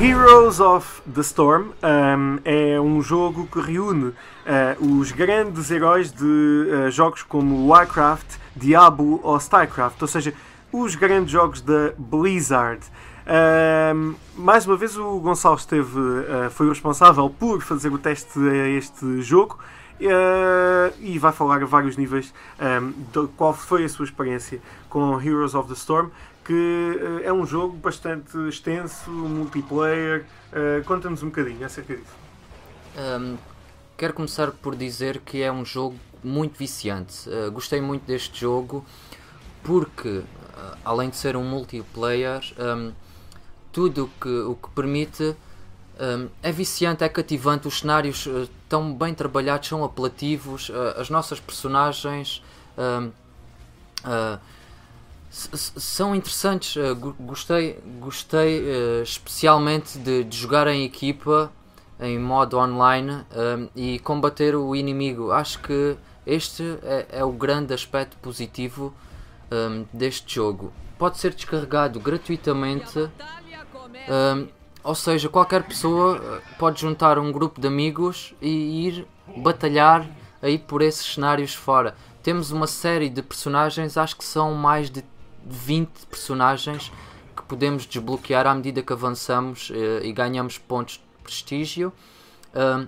Heroes of the Storm um, é um jogo que reúne uh, os grandes heróis de uh, jogos como Warcraft, Diablo ou StarCraft, ou seja, os grandes jogos da Blizzard. Um, mais uma vez o Gonçalo esteve, uh, foi o responsável por fazer o teste a este jogo uh, e vai falar a vários níveis um, de qual foi a sua experiência com Heroes of the Storm, que uh, é um jogo bastante extenso, multiplayer. Conta-nos um bocadinho acerca disso. Um, quero começar por dizer que é um jogo muito viciante. gostei muito deste jogo porque, além de ser um multiplayer, um, tudo que, o que permite um, é viciante, é cativante, os cenários uh, bem trabalhados, são apelativos, uh, as nossas personagens uh, são interessantes. gostei gostei especialmente de, de, jogar em equipa, em modo online um, e combater o inimigo. Acho que este é, é o grande aspecto positivo hum, deste jogo. Pode ser descarregado gratuitamente um, ou seja, qualquer pessoa uh, pode juntar um grupo de amigos e ir batalhar aí por esses cenários fora. Temos uma série de personagens, acho que são mais de 20 personagens que podemos desbloquear à medida que avançamos uh, e ganhamos pontos de prestígio. Um,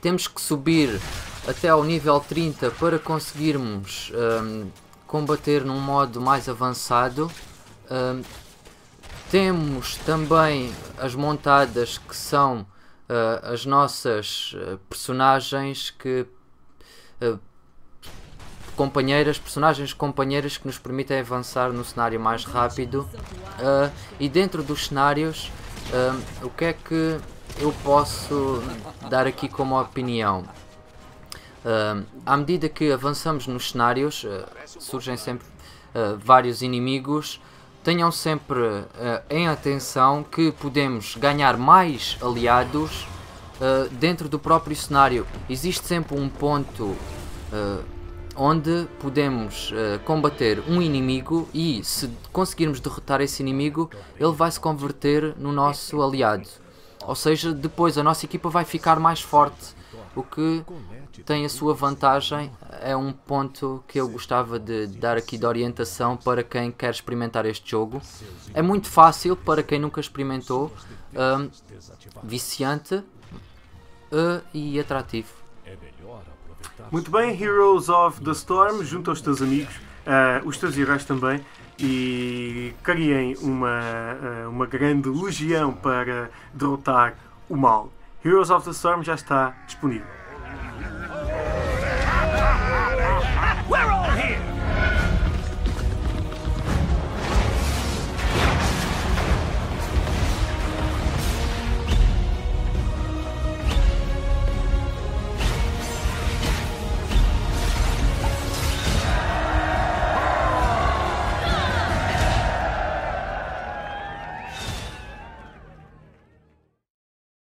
temos que subir até ao nível 30 para conseguirmos um, combater num modo mais avançado. Um, temos também as montadas que são uh, as nossas uh, personagens que uh, companheiras, personagens companheiras que nos permitem avançar no cenário mais rápido e dentro dos cenários o que é que eu posso dar aqui como opinião? à medida que avançamos nos cenários surgem sempre vários inimigos tenham sempre uh, em atenção que podemos ganhar mais aliados uh, dentro do próprio cenário. Existe sempre um ponto uh, onde podemos combater um inimigo e se conseguirmos derrotar esse inimigo, ele vai se converter no nosso aliado. Ou seja, depois a nossa equipa vai ficar mais forte, o que tem a sua vantagem. É um ponto que eu gostava de dar aqui de orientação para quem quer experimentar este jogo. É muito fácil para quem nunca experimentou, um, viciante uh, e atrativo. Muito bem, Heroes of the Storm, junto aos teus amigos, uh, os teus heróis também, e criem uma, uh, uma grande legião para derrotar o mal. Heroes of the Storm já está disponível.